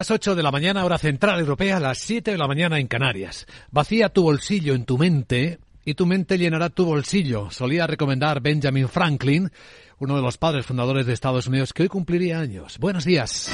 Las 8 de la mañana, hora central europea, las 7 de la mañana en Canarias. Vacía tu bolsillo en tu mente y tu mente llenará tu bolsillo, solía recomendar Benjamin Franklin, uno de los padres fundadores de Estados Unidos, que hoy cumpliría años. Buenos días.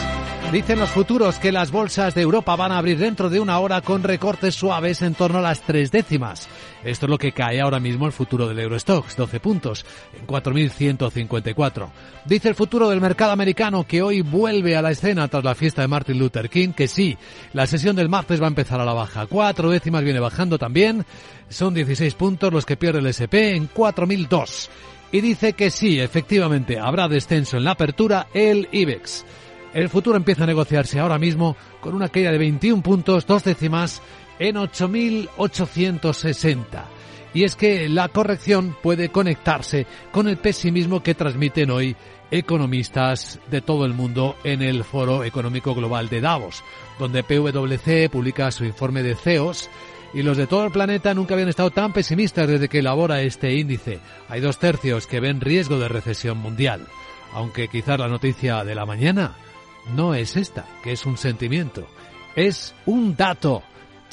Dicen los futuros que las bolsas de Europa van a abrir dentro de una hora con recortes suaves en torno a las tres décimas. Esto es lo que cae ahora mismo el futuro del Eurostox, 12 puntos, en 4.154. Dice el futuro del mercado americano que hoy vuelve a la escena tras la fiesta de Martin Luther King, que sí, la sesión del martes va a empezar a la baja. Cuatro décimas viene bajando también. Son 16 puntos los que pierde el SP en 4.002 y dice que sí, efectivamente, habrá descenso en la apertura el IBEX. El futuro empieza a negociarse ahora mismo con una caída de 21 puntos, dos décimas, en 8.860. Y es que la corrección puede conectarse con el pesimismo que transmiten hoy economistas de todo el mundo en el Foro Económico Global de Davos, donde PwC publica su informe de CEOs y los de todo el planeta nunca habían estado tan pesimistas desde que elabora este índice. Hay dos tercios que ven riesgo de recesión mundial, aunque quizás la noticia de la mañana no es esta, que es un sentimiento, es un dato.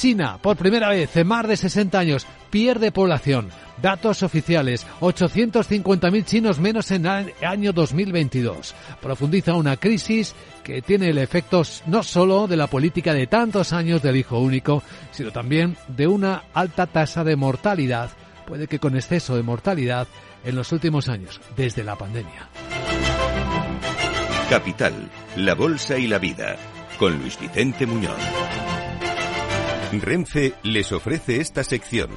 China, por primera vez en más de 60 años, pierde población. Datos oficiales, 850.000 chinos menos en el año 2022. Profundiza una crisis que tiene el efecto no solo de la política de tantos años del hijo único, sino también de una alta tasa de mortalidad, puede que con exceso de mortalidad en los últimos años, desde la pandemia. Capital, la Bolsa y la Vida, con Luis Vicente Muñoz. Renfe les ofrece esta sección.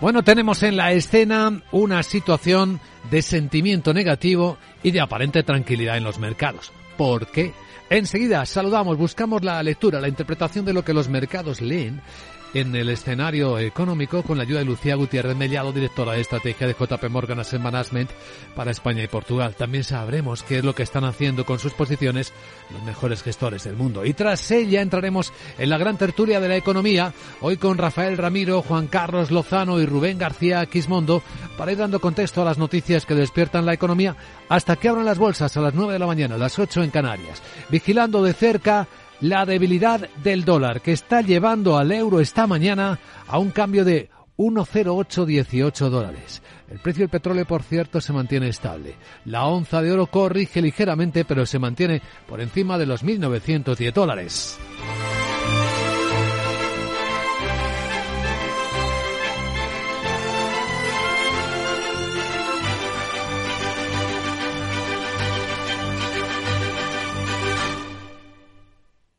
Bueno, tenemos en la escena una situación de sentimiento negativo y de aparente tranquilidad en los mercados. ¿Por qué? Enseguida saludamos, buscamos la lectura, la interpretación de lo que los mercados leen en el escenario económico con la ayuda de Lucía Gutiérrez Mellado, directora de estrategia de JP Morgan Asset Management para España y Portugal. También sabremos qué es lo que están haciendo con sus posiciones los mejores gestores del mundo. Y tras ella entraremos en la gran tertulia de la economía, hoy con Rafael Ramiro, Juan Carlos Lozano y Rubén García Quismondo, para ir dando contexto a las noticias que despiertan la economía hasta que abran las bolsas a las 9 de la mañana, a las 8 en Canarias, vigilando de cerca la debilidad del dólar que está llevando al euro esta mañana a un cambio de 1,0818 dólares. El precio del petróleo, por cierto, se mantiene estable. La onza de oro corrige ligeramente, pero se mantiene por encima de los 1.910 dólares.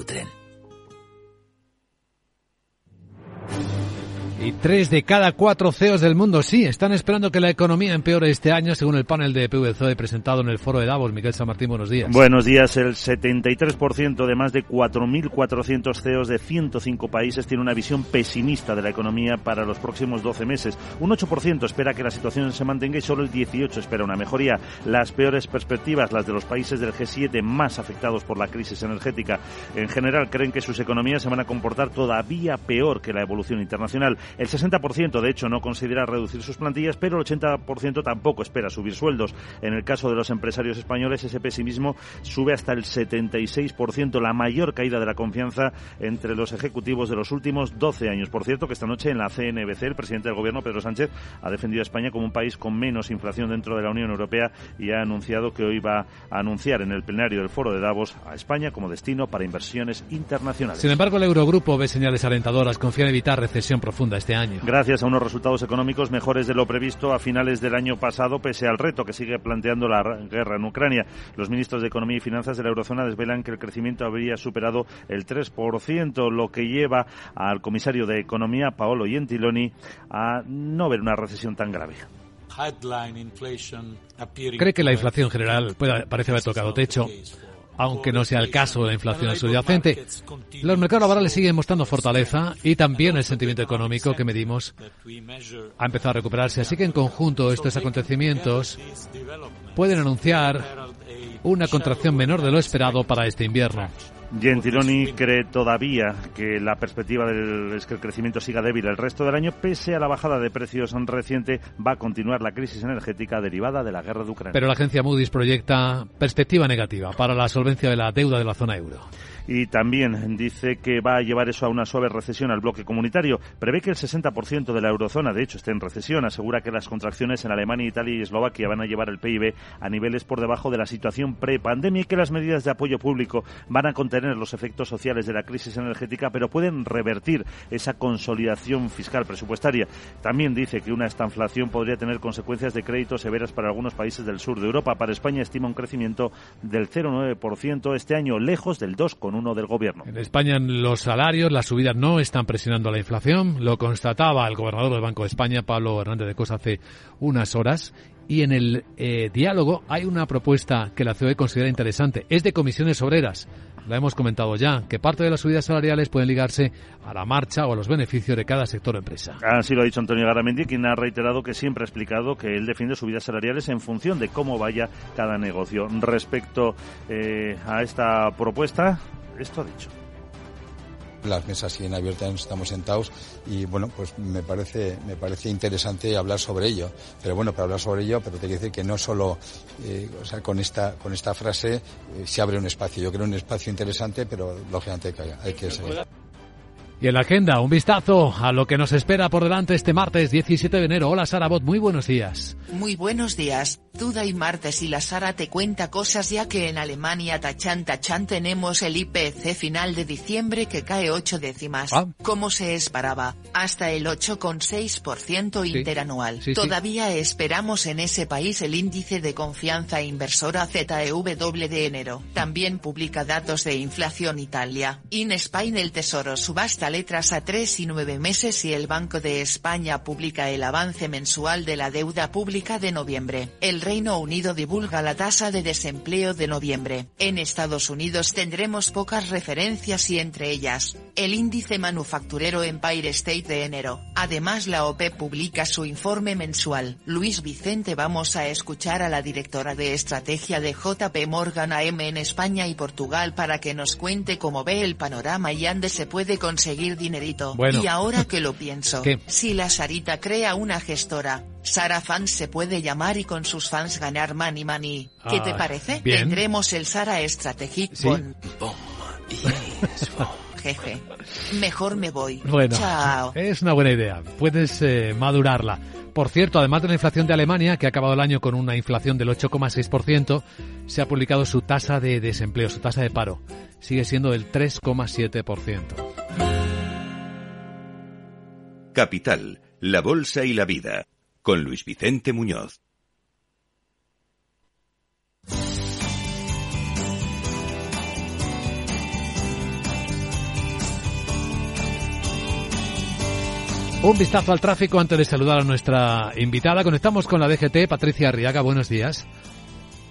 tu tren. Y tres de cada cuatro CEOs del mundo sí están esperando que la economía empeore este año, según el panel de PVC presentado en el foro de Davos. Miguel San Martín, buenos días. Buenos días. El 73% de más de 4.400 CEOs de 105 países tiene una visión pesimista de la economía para los próximos 12 meses. Un 8% espera que la situación se mantenga y solo el 18% espera una mejoría. Las peores perspectivas, las de los países del G7 más afectados por la crisis energética, en general creen que sus economías se van a comportar todavía peor que la evolución internacional. El 60% de hecho no considera reducir sus plantillas, pero el 80% tampoco espera subir sueldos. En el caso de los empresarios españoles, ese pesimismo sube hasta el 76%, la mayor caída de la confianza entre los ejecutivos de los últimos 12 años. Por cierto, que esta noche en la CNBC el presidente del gobierno, Pedro Sánchez, ha defendido a España como un país con menos inflación dentro de la Unión Europea y ha anunciado que hoy va a anunciar en el plenario del foro de Davos a España como destino para inversiones internacionales. Sin embargo, el Eurogrupo ve señales alentadoras, confía en evitar recesión profunda este año. Gracias a unos resultados económicos mejores de lo previsto a finales del año pasado, pese al reto que sigue planteando la guerra en Ucrania. Los ministros de Economía y Finanzas de la Eurozona desvelan que el crecimiento habría superado el 3%, lo que lleva al comisario de Economía, Paolo Gentiloni, a no ver una recesión tan grave. ¿Cree que la inflación general puede, parece haber tocado techo? Aunque no sea el caso de la inflación subyacente. Los mercados laborales siguen mostrando fortaleza y también el sentimiento económico que medimos ha empezado a recuperarse. Así que en conjunto estos acontecimientos pueden anunciar una contracción menor de lo esperado para este invierno. Gentiloni cree todavía que la perspectiva del, es que el crecimiento siga débil el resto del año, pese a la bajada de precios reciente, va a continuar la crisis energética derivada de la guerra de Ucrania. Pero la agencia Moody's proyecta perspectiva negativa para la solvencia de la deuda de la zona euro y también dice que va a llevar eso a una suave recesión al bloque comunitario. Prevé que el 60% de la eurozona, de hecho, esté en recesión. Asegura que las contracciones en Alemania, Italia y Eslovaquia van a llevar el PIB a niveles por debajo de la situación pre-pandemia y que las medidas de apoyo público van a contener los efectos sociales de la crisis energética, pero pueden revertir esa consolidación fiscal presupuestaria. También dice que una estanflación podría tener consecuencias de crédito severas para algunos países del sur de Europa. Para España estima un crecimiento del 0,9% este año, lejos del 2,1% del gobierno. En España los salarios, las subidas no están presionando la inflación, lo constataba el gobernador del Banco de España, Pablo Hernández de Cosa, hace unas horas. Y en el eh, diálogo hay una propuesta que la COE considera interesante. Es de comisiones obreras. Lo hemos comentado ya, que parte de las subidas salariales pueden ligarse a la marcha o a los beneficios de cada sector o empresa. Así lo ha dicho Antonio Garamendi, quien ha reiterado que siempre ha explicado que él defiende subidas salariales en función de cómo vaya cada negocio. Respecto eh, a esta propuesta, esto ha dicho. Las mesas siguen abiertas, estamos sentados y bueno, pues me parece, me parece interesante hablar sobre ello. Pero bueno, para hablar sobre ello, pero te quiero decir que no solo, eh, o sea, con esta, con esta frase eh, se abre un espacio. Yo creo un espacio interesante, pero lógicamente hay que, hay que seguir. Y en la agenda, un vistazo a lo que nos espera por delante este martes 17 de enero. Hola Sara Bot, muy buenos días. Muy buenos días. Duda y martes y la Sara te cuenta cosas ya que en Alemania tachan tachan tenemos el IPC final de diciembre que cae 8 décimas. Ah. Como se esperaba, hasta el 8,6% interanual. Todavía esperamos en ese país el índice de confianza inversora ZEW de enero. También publica datos de inflación Italia. In Spain el Tesoro subasta letras a tres y nueve meses y el Banco de España publica el avance mensual de la deuda pública de noviembre. El Reino Unido divulga la tasa de desempleo de noviembre. En Estados Unidos tendremos pocas referencias y entre ellas, el índice manufacturero Empire State de enero. Además la OPE publica su informe mensual. Luis Vicente vamos a escuchar a la directora de estrategia de JP Morgan AM en España y Portugal para que nos cuente cómo ve el panorama y dónde se puede conseguir dinerito. Y ahora que lo pienso, si la Sarita crea una gestora, Sara Fans se puede llamar y con sus fans ganar money money. ¿Qué te ah, parece? Tendremos el Sara Strategic con... Jeje. Mejor me voy. Bueno, Chao. es una buena idea. Puedes eh, madurarla. Por cierto, además de la inflación de Alemania, que ha acabado el año con una inflación del 8,6%, se ha publicado su tasa de desempleo, su tasa de paro. Sigue siendo del 3,7%. Capital, la Bolsa y la Vida, con Luis Vicente Muñoz. Un vistazo al tráfico antes de saludar a nuestra invitada. Conectamos con la DGT, Patricia Arriaga. Buenos días.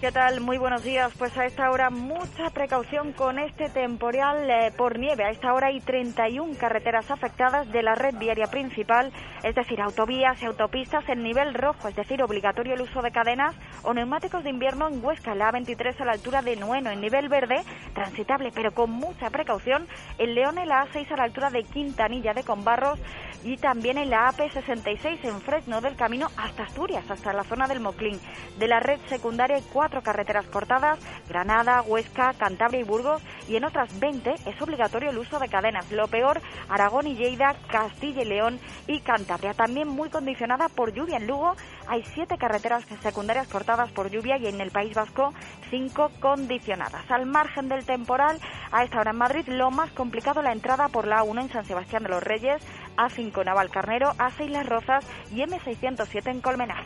¿Qué tal? Muy buenos días. Pues a esta hora mucha precaución con este temporal eh, por nieve. A esta hora hay 31 carreteras afectadas de la red viaria principal, es decir, autovías y autopistas en nivel rojo, es decir, obligatorio el uso de cadenas o neumáticos de invierno en Huesca, la A23 a la altura de Nueno, en nivel verde, transitable, pero con mucha precaución, en León en la A6 a la altura de Quintanilla de Conbarros y también en la AP66 en Fresno del Camino hasta Asturias, hasta la zona del Moclín. De la red secundaria 4 carreteras cortadas, Granada, Huesca, Cantabria y Burgos, y en otras 20 es obligatorio el uso de cadenas. Lo peor, Aragón y Lleida, Castilla y León y Cantabria. También muy condicionada por lluvia en Lugo. Hay siete carreteras secundarias cortadas por lluvia y en el País Vasco cinco condicionadas. Al margen del temporal, a esta hora en Madrid, lo más complicado la entrada por la A1 en San Sebastián de los Reyes, A5 Naval Carnero, A6 Las Rozas y M607 en Colmenar.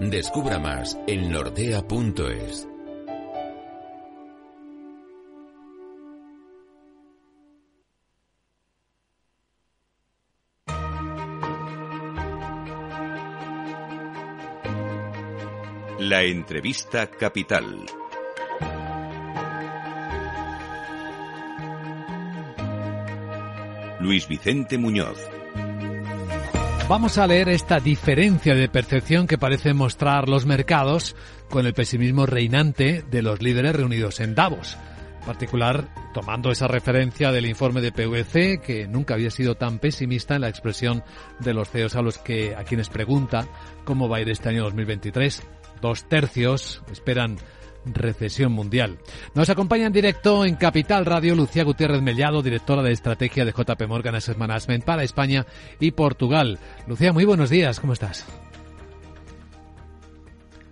Descubra más en nordea.es. La entrevista capital. Luis Vicente Muñoz. Vamos a leer esta diferencia de percepción que parecen mostrar los mercados con el pesimismo reinante de los líderes reunidos en Davos. En particular, tomando esa referencia del informe de PVC, que nunca había sido tan pesimista en la expresión de los CEOs a los que, a quienes pregunta cómo va a ir este año 2023. Dos tercios esperan recesión mundial. Nos acompaña en directo en Capital Radio Lucía Gutiérrez Mellado, directora de estrategia de JP Morgan Asset Management para España y Portugal. Lucía, muy buenos días, ¿cómo estás?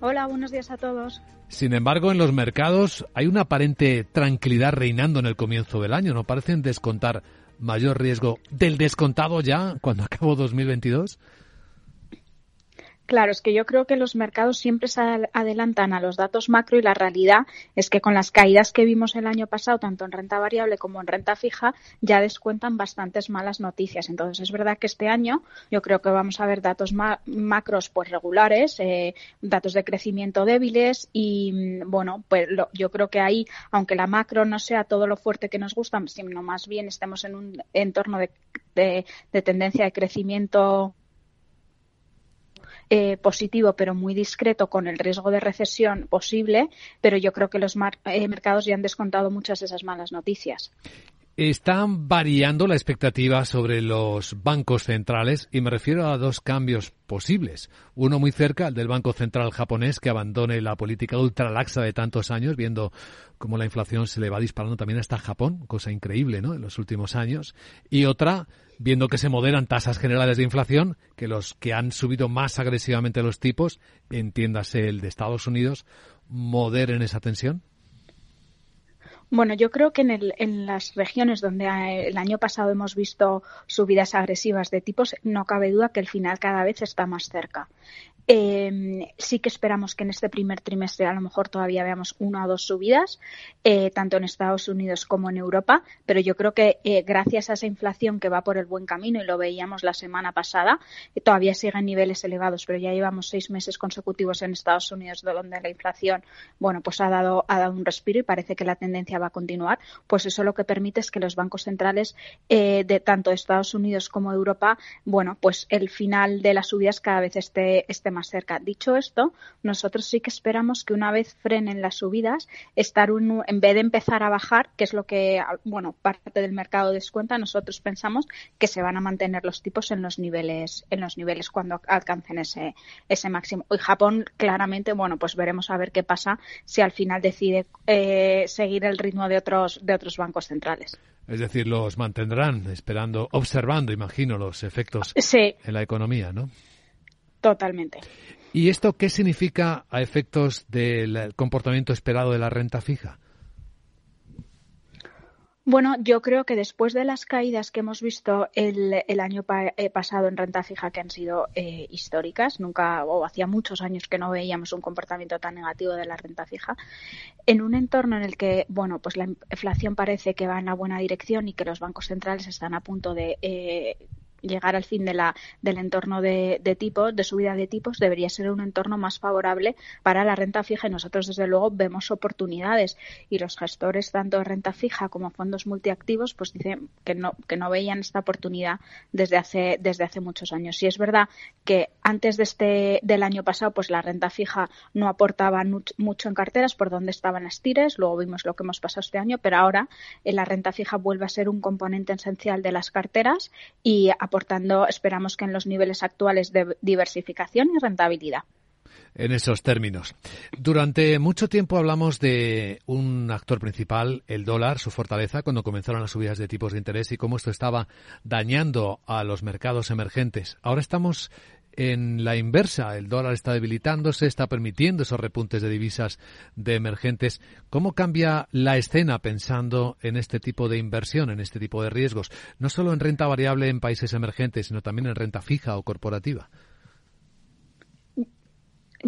Hola, buenos días a todos. Sin embargo, en los mercados hay una aparente tranquilidad reinando en el comienzo del año. ¿No parecen descontar mayor riesgo del descontado ya cuando acabó 2022? Claro, es que yo creo que los mercados siempre se adelantan a los datos macro y la realidad es que con las caídas que vimos el año pasado, tanto en renta variable como en renta fija, ya descuentan bastantes malas noticias. Entonces, es verdad que este año yo creo que vamos a ver datos macros pues regulares, eh, datos de crecimiento débiles y, mm, bueno, pues yo creo que ahí, aunque la macro no sea todo lo fuerte que nos gusta, sino más bien estemos en un entorno de tendencia de crecimiento eh, positivo pero muy discreto con el riesgo de recesión posible, pero yo creo que los eh, mercados ya han descontado muchas de esas malas noticias. Están variando la expectativa sobre los bancos centrales y me refiero a dos cambios posibles. Uno muy cerca, el del Banco Central japonés, que abandone la política ultralaxa de tantos años, viendo cómo la inflación se le va disparando también hasta Japón, cosa increíble, ¿no?, en los últimos años. Y otra, viendo que se moderan tasas generales de inflación, que los que han subido más agresivamente los tipos, entiéndase el de Estados Unidos, moderen esa tensión. Bueno, yo creo que en, el, en, las regiones donde eh, el año pasado hemos visto subidas agresivas de tipos, no cabe duda que el final cada vez está más cerca. Eh, sí que esperamos que en este primer trimestre a lo mejor todavía veamos una o dos subidas, eh, tanto en Estados Unidos como en Europa, pero yo creo que eh, gracias a esa inflación que va por el buen camino, y lo veíamos la semana pasada, eh, todavía sigue en niveles elevados, pero ya llevamos seis meses consecutivos en Estados Unidos donde la inflación, bueno, pues ha dado, ha dado un respiro y parece que la tendencia va a continuar, pues eso lo que permite es que los bancos centrales de tanto Estados Unidos como Europa, bueno, pues el final de las subidas cada vez esté, esté más cerca. Dicho esto, nosotros sí que esperamos que una vez frenen las subidas, estar un, en vez de empezar a bajar, que es lo que, bueno, parte del mercado descuenta, nosotros pensamos que se van a mantener los tipos en los niveles, en los niveles cuando alcancen ese, ese máximo. Y Japón, claramente, bueno, pues veremos a ver qué pasa si al final decide eh, seguir el ritmo de otros, de otros bancos centrales. Es decir, los mantendrán esperando, observando, imagino, los efectos en la economía, ¿no? Totalmente. ¿Y esto qué significa a efectos del comportamiento esperado de la renta fija? Bueno, yo creo que después de las caídas que hemos visto el, año eh, pasado en renta fija, que han sido eh, históricas, nunca o hacía muchos años que no veíamos un comportamiento tan negativo de la renta fija, en un entorno en el que, bueno, pues la inflación parece que va en la buena dirección y que los bancos centrales están a punto de eh, llegar al fin de la, del entorno de, de, tipos, de subida de tipos, debería ser un entorno más favorable para la renta fija y nosotros desde luego vemos oportunidades y los gestores tanto de renta fija como fondos multiactivos pues dicen que no, que no veían esta oportunidad desde hace, desde hace muchos años. Y es verdad que antes de este, del año pasado pues la renta fija no aportaba mucho en carteras por donde estaban las tires, luego vimos lo que hemos pasado este año, pero ahora en la renta fija vuelve a ser un componente esencial de las carteras y aportando, esperamos que en los niveles actuales de diversificación y rentabilidad en esos términos. Durante mucho tiempo hablamos de un actor principal, el dólar, su fortaleza, cuando comenzaron las subidas de tipos de interés y cómo esto estaba dañando a los mercados emergentes. Ahora estamos en la inversa. El dólar está debilitándose, está permitiendo esos repuntes de divisas de emergentes. ¿Cómo cambia la escena pensando en este tipo de inversión, en este tipo de riesgos? No solo en renta variable en países emergentes, sino también en renta fija o corporativa.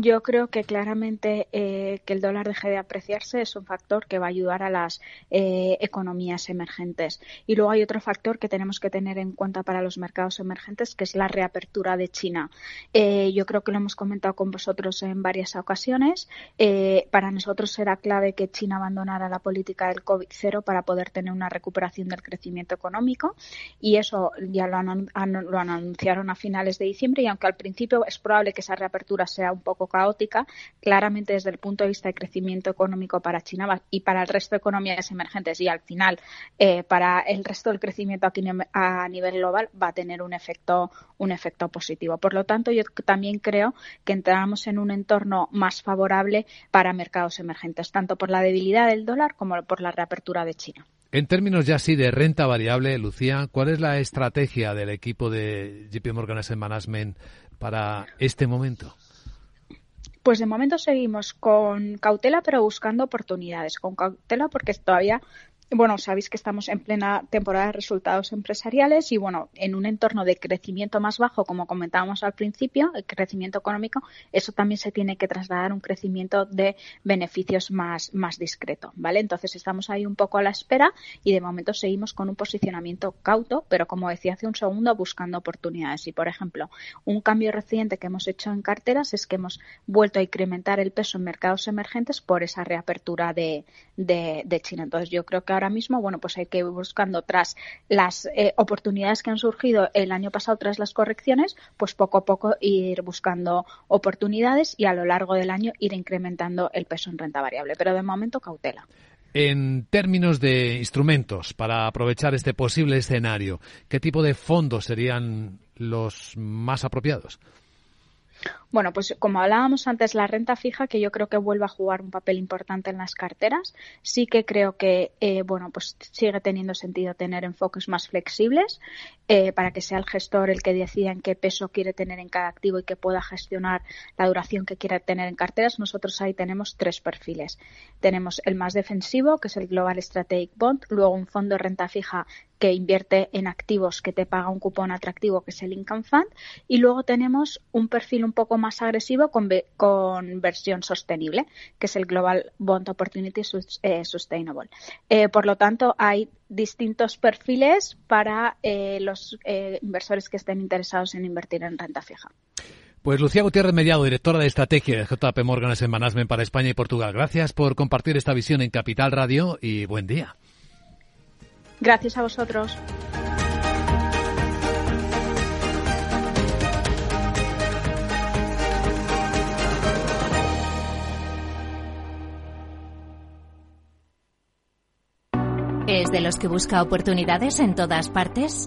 Yo creo que claramente eh, que el dólar deje de apreciarse es un factor que va a ayudar a las eh, economías emergentes. Y luego hay otro factor que tenemos que tener en cuenta para los mercados emergentes, que es la reapertura de China. Eh, yo creo que lo hemos comentado con vosotros en varias ocasiones. para nosotros será clave que China abandonara la política del COVID-0 para poder tener una recuperación del crecimiento económico. Y eso ya lo, lo anunciaron a finales de diciembre. Y aunque al principio es probable que esa reapertura sea un poco caótica, claramente desde el punto de vista de crecimiento económico para China y para el resto de economías emergentes y al final eh, para el resto del crecimiento aquí a nivel global va a tener un efecto, un efecto positivo. Por lo tanto, yo también creo que entramos en un entorno más favorable para mercados emergentes, tanto por la debilidad del dólar como por la reapertura de China. En términos ya así de renta variable, Lucía, ¿cuál es la estrategia del equipo de JP Morgan Asset Management para este momento? Pues de momento seguimos con cautela, pero buscando oportunidades. Con cautela porque todavía bueno, sabéis que estamos en plena temporada de resultados empresariales y, bueno, en un entorno de crecimiento más bajo, como comentábamos al principio, el crecimiento económico, eso también se tiene que trasladar a un crecimiento de beneficios más, más discreto, ¿vale? Entonces estamos ahí un poco a la espera y de momento seguimos con un posicionamiento cauto, pero como decía hace un segundo, buscando oportunidades. Y, por ejemplo, un cambio reciente que hemos hecho en carteras es que hemos vuelto a incrementar el peso en mercados emergentes por esa reapertura de, de, China. Entonces, yo creo que ahora mismo, bueno, pues hay que ir buscando tras las eh, oportunidades que han surgido el año pasado tras las correcciones, pues poco a poco ir buscando oportunidades y a lo largo del año ir incrementando el peso en renta variable. Pero de momento cautela. En términos de instrumentos para aprovechar este posible escenario, ¿qué tipo de fondos serían los más apropiados? Bueno, pues como hablábamos antes, la renta fija, que yo creo que vuelve a jugar un papel importante en las carteras, sí que creo que, eh, bueno, pues sigue teniendo sentido tener enfoques más flexibles eh, para que sea el gestor el que decida en qué peso quiere tener en cada activo y que pueda gestionar la duración que quiera tener en carteras. Nosotros ahí tenemos tres perfiles. Tenemos el más defensivo, que es el Global Strategic Bond, luego un fondo de renta fija que invierte en activos que te paga un cupón atractivo, que es el Income Fund, y luego tenemos un perfil un poco más agresivo con, con versión sostenible, que es el Global Bond Opportunity eh, Sustainable. Eh, por lo tanto, hay distintos perfiles para eh, los inversores que estén interesados en invertir en renta fija. Pues Lucía Gutiérrez Mediado, directora de estrategia de JP Morgan en Management para España y Portugal. Gracias por compartir esta visión en Capital Radio y buen día. Gracias a vosotros. ¿Es de los que busca oportunidades en todas partes?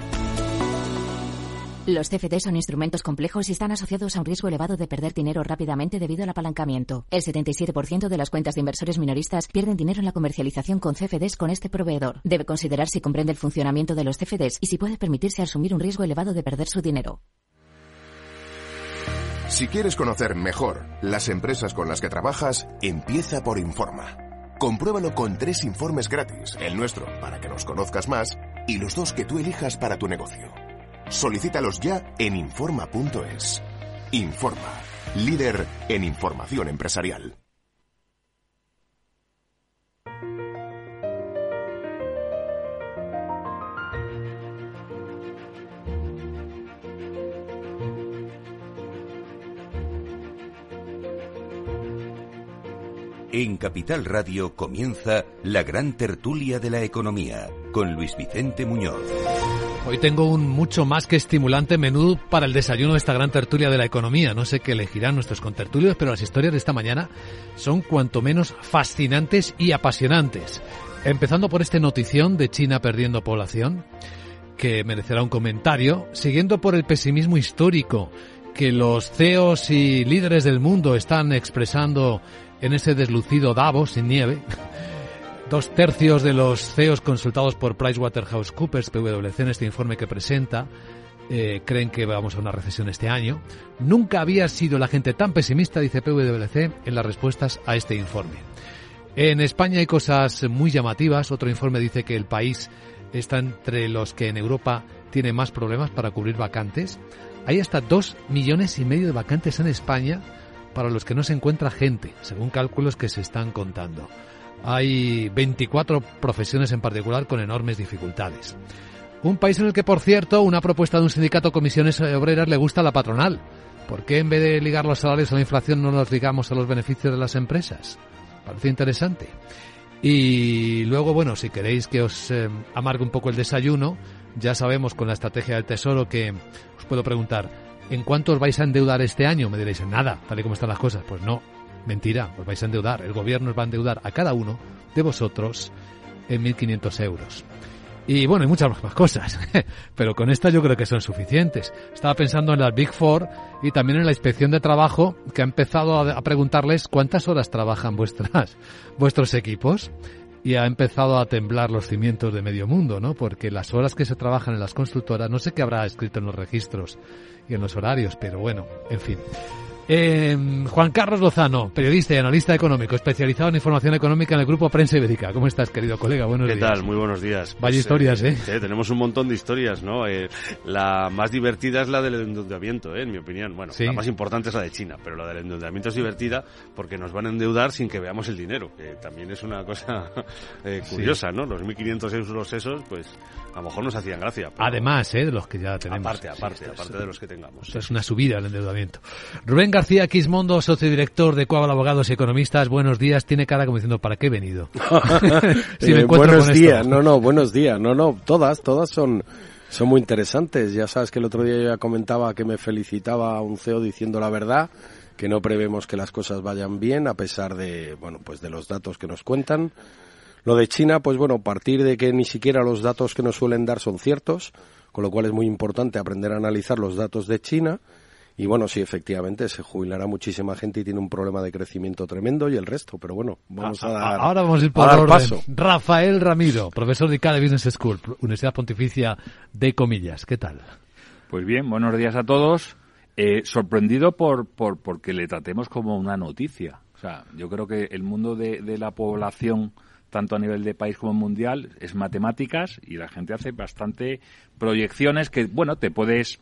Los CFD son instrumentos complejos y están asociados a un riesgo elevado de perder dinero rápidamente debido al apalancamiento. El 77% de las cuentas de inversores minoristas pierden dinero en la comercialización con CFDs con este proveedor. Debe considerar si comprende el funcionamiento de los CFDs y si puede permitirse asumir un riesgo elevado de perder su dinero. Si quieres conocer mejor las empresas con las que trabajas, empieza por Informa. Compruébalo con tres informes gratis, el nuestro para que nos conozcas más y los dos que tú elijas para tu negocio. Solicítalos ya en Informa.es. Informa, líder en información empresarial. En Capital Radio comienza la gran tertulia de la economía con Luis Vicente Muñoz. Hoy tengo un mucho más que estimulante menú para el desayuno de esta gran tertulia de la economía. No sé qué elegirán nuestros contertulios, pero las historias de esta mañana son cuanto menos fascinantes y apasionantes. Empezando por esta notición de China perdiendo población, que merecerá un comentario, siguiendo por el pesimismo histórico que los CEOs y líderes del mundo están expresando en ese deslucido Davos sin nieve. Dos tercios de los CEOs consultados por PricewaterhouseCoopers, PwC, en este informe que presenta, eh, creen que vamos a una recesión este año. Nunca había sido la gente tan pesimista, dice PwC, en las respuestas a este informe. En España hay cosas muy llamativas. Otro informe dice que el país está entre los que en Europa tiene más problemas para cubrir vacantes. Hay hasta dos millones y medio de vacantes en España para los que no se encuentra gente, según cálculos que se están contando. Hay 24 profesiones en particular con enormes dificultades. Un país en el que, por cierto, una propuesta de un sindicato comisiones obreras le gusta a la patronal. ¿Por qué en vez de ligar los salarios a la inflación no los ligamos a los beneficios de las empresas? Parece interesante. Y luego, bueno, si queréis que os eh, amargue un poco el desayuno, ya sabemos con la estrategia del Tesoro que os puedo preguntar, ¿en cuánto os vais a endeudar este año? Me diréis, en nada, tal y como están las cosas. Pues no, mentira, os vais a endeudar. El gobierno os va a endeudar a cada uno de vosotros en 1.500 euros. Y bueno, hay muchas más cosas, pero con estas yo creo que son suficientes. Estaba pensando en las Big Four y también en la inspección de trabajo que ha empezado a, preguntarles cuántas horas trabajan vuestras, vuestros equipos y ha empezado a temblar los cimientos de medio mundo, ¿no? Porque las horas que se trabajan en las constructoras, no sé qué habrá escrito en los registros y en los horarios, pero bueno, en fin. Eh, Juan Carlos Lozano, periodista y analista económico, especializado en información económica en el grupo Prensa Ibérica. ¿Cómo estás, querido colega? Buenos días. ¿Qué tal? Muy buenos días. Vaya pues, historias, ¿eh? ¿eh? Tenemos un montón de historias, ¿no? Eh, la más divertida es la del endeudamiento, ¿eh? en mi opinión. Bueno, la más importante es la de China, pero la del endeudamiento es divertida porque nos van a endeudar sin que veamos el dinero, que también es una cosa eh, curiosa, ¿no? Los 1.500 euros esos, pues a lo mejor nos hacían gracia. Además, ¿eh? De los que ya tenemos. Aparte, aparte, aparte de los que tengamos. es una subida al endeudamiento. Rubén García Quismondo, socio director de Coabal Abogados y Economistas, buenos días. Tiene cara como diciendo, ¿para qué he venido? Eh, buenos días, no, no, buenos días. No, no, todas, todas son, son muy interesantes. Ya sabes que el otro día yo ya comentaba que me felicitaba a un CEO diciendo la verdad que no prevemos que las cosas vayan bien a pesar de bueno pues de los datos que nos cuentan lo de China, pues bueno, a partir de que ni siquiera los datos que nos suelen dar son ciertos, con lo cual es muy importante aprender a analizar los datos de China. Y bueno, sí, efectivamente, se jubilará muchísima gente y tiene un problema de crecimiento tremendo y el resto, pero bueno, vamos a, dar. Ahora vamos a ir por orden. Paso. Rafael Ramiro, profesor de ICADE Business School, Universidad Pontificia de Comillas. ¿Qué tal? Pues bien, buenos días a todos. Eh, sorprendido por, por porque le tratemos como una noticia. O sea, yo creo que el mundo de, de la población tanto a nivel de país como mundial, es matemáticas y la gente hace bastante proyecciones que, bueno, te puedes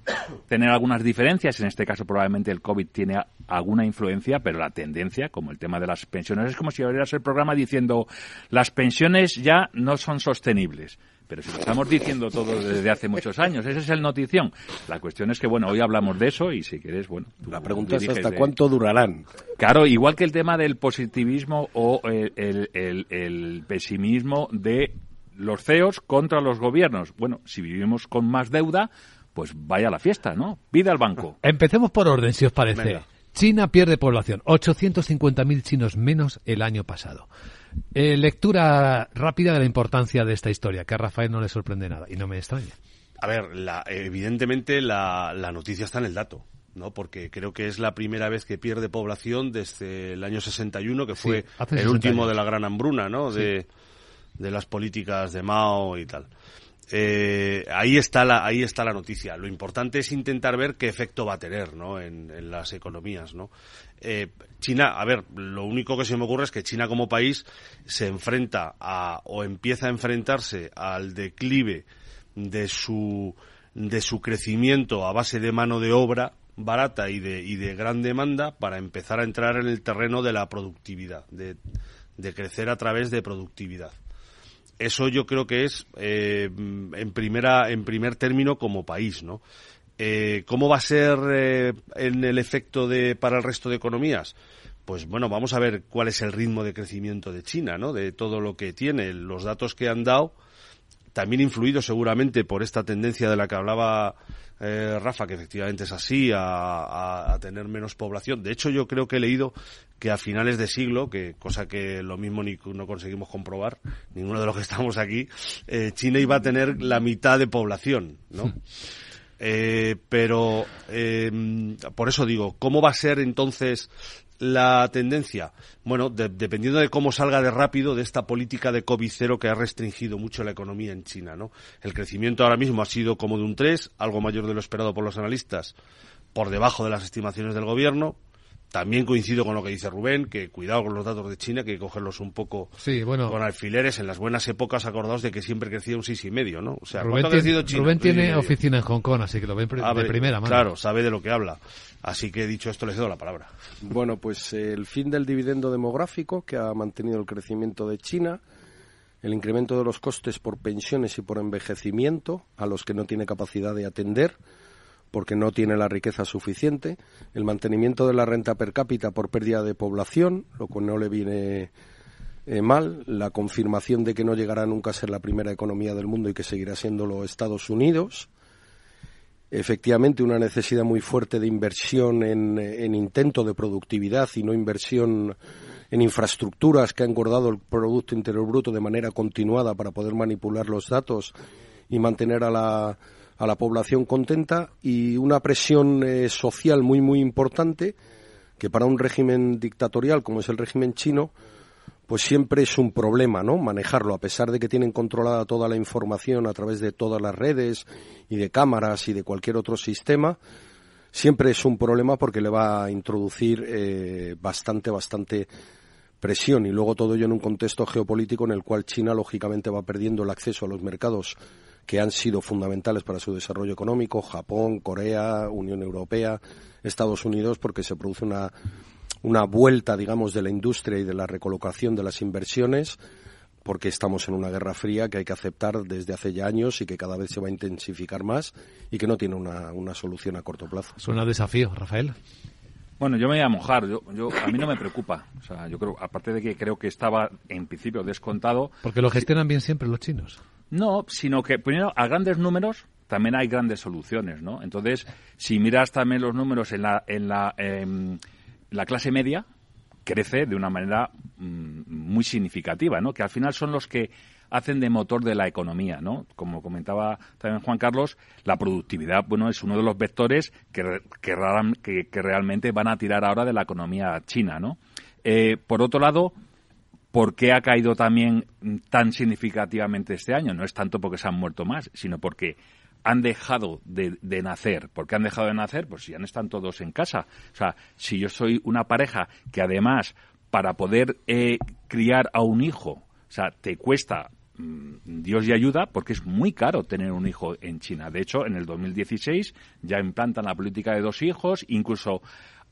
tener algunas diferencias. En este caso, probablemente el COVID tiene alguna influencia, pero la tendencia, como el tema de las pensiones, es como si abrieras el programa diciendo las pensiones ya no son sostenibles. Pero si lo estamos diciendo todo desde hace muchos años, esa es el notición. La cuestión es que, bueno, hoy hablamos de eso y si quieres, bueno. La pregunta es hasta cuánto durarán. Claro, igual que el tema del positivismo o el, pesimismo de los CEOs contra los gobiernos. Bueno, si vivimos con más deuda, pues vaya a la fiesta, ¿no? Pide al banco. Empecemos por orden, si os parece. China pierde población, 850.000 chinos menos el año pasado. Eh, lectura rápida de la importancia de esta historia, que a Rafael no le sorprende nada y no me extraña. A ver, evidentemente la, noticia está en el dato. ¿no? Porque creo que es la primera vez que pierde población desde el año 61, que fue el último de la gran hambruna, ¿no? De, de las políticas de Mao y tal. eh, ahí está la ahí está la noticia. Lo importante es intentar ver qué efecto va a tener, ¿no? En, en las economías, ¿no? Eh, China, a ver, lo único que se me ocurre es que China como país se enfrenta a o empieza a enfrentarse al declive de su de su crecimiento a base de mano de obra barata y de, y de gran demanda para empezar a entrar en el terreno de la productividad, de, de crecer a través de productividad. Eso yo creo que es eh, en primera en primer término como país, ¿no? Eh, ¿Cómo va a ser eh, en el efecto de para el resto de economías? Pues bueno, vamos a ver cuál es el ritmo de crecimiento de China, ¿no? De todo lo que tiene, los datos que han dado, también influido seguramente por esta tendencia de la que hablaba eh, Rafa, que efectivamente es así, a, tener menos población. De hecho, yo creo que he leído que a finales de siglo, que cosa que lo mismo ni, no conseguimos comprobar, ninguno de los que estamos aquí, eh, China iba a tener la mitad de población, ¿no? Eh, pero por eso digo, ¿cómo va a ser entonces la tendencia? Bueno, dependiendo de cómo salga de rápido de esta política de COVID-0 que ha restringido mucho la economía en China, ¿no? El crecimiento ahora mismo ha sido como de un 3, algo mayor de lo esperado por los analistas, por debajo de las estimaciones del gobierno, también coincido con lo que dice Rubén, que cuidado con los datos de China, que hay que cogerlos un poco con alfileres. En las buenas épocas, acordados de que siempre crecía un seis y medio, ¿no? O sea, Rubén, ha crecido China? Rubén tiene oficina en Hong Kong, así que lo ven de primera mano. Claro, sabe de lo que habla. Así que dicho esto, le cedo la palabra. Bueno, pues el fin del dividendo demográfico, que ha mantenido el crecimiento de China, el incremento de los costes por pensiones y por envejecimiento, a los que no tiene capacidad de atender, porque no tiene la riqueza suficiente, el mantenimiento de la renta per cápita por pérdida de población, lo que no le viene eh, mal, la confirmación de que no llegará nunca a ser la primera economía del mundo y que seguirá siendo los Estados Unidos, efectivamente una necesidad muy fuerte de inversión en, en intento de productividad y no inversión en infraestructuras que ha engordado el Producto Interior Bruto de manera continuada para poder manipular los datos y mantener a la a la población contenta y una presión eh, social muy, muy importante que para un régimen dictatorial como es el régimen chino, pues siempre es un problema, ¿no? Manejarlo, a pesar de que tienen controlada toda la información a través de todas las redes y de cámaras y de cualquier otro sistema, siempre es un problema porque le va a introducir eh, bastante, bastante presión y luego todo ello en un contexto geopolítico en el cual China lógicamente va perdiendo el acceso a los mercados que han sido fundamentales para su desarrollo económico, Japón, Corea, Unión Europea, Estados Unidos, porque se produce una, una vuelta, digamos, de la industria y de la recolocación de las inversiones, porque estamos en una guerra fría que hay que aceptar desde hace ya años y que cada vez se va a intensificar más y que no tiene una, una solución a corto plazo. Suena desafío, Rafael. Bueno, yo me voy a mojar. Yo, yo, a mí no me preocupa. O sea, yo creo, aparte de que creo que estaba en principio descontado. Porque lo gestionan bien siempre los chinos. No, sino que primero a grandes números también hay grandes soluciones, ¿no? Entonces, si miras también los números en la, en la, em, la clase media, crece de una manera mm, muy significativa, ¿no? Que al final son los que hacen de motor de la economía, ¿no? Como comentaba también Juan Carlos, la productividad, bueno, es uno de los vectores que, que, que, realmente van a tirar ahora de la economía china, ¿no? Eh, por otro lado, ¿Por qué ha caído también tan significativamente este año? No es tanto porque se han muerto más, sino porque han dejado de, nacer. ¿Por qué han dejado de nacer? Pues ya no están todos en casa. O sea, si yo soy una pareja que además para poder eh, criar a un hijo, o sea, te cuesta mm, Dios y ayuda porque es muy caro tener un hijo en China. De hecho, en el 2016 ya implantan la política de dos hijos, incluso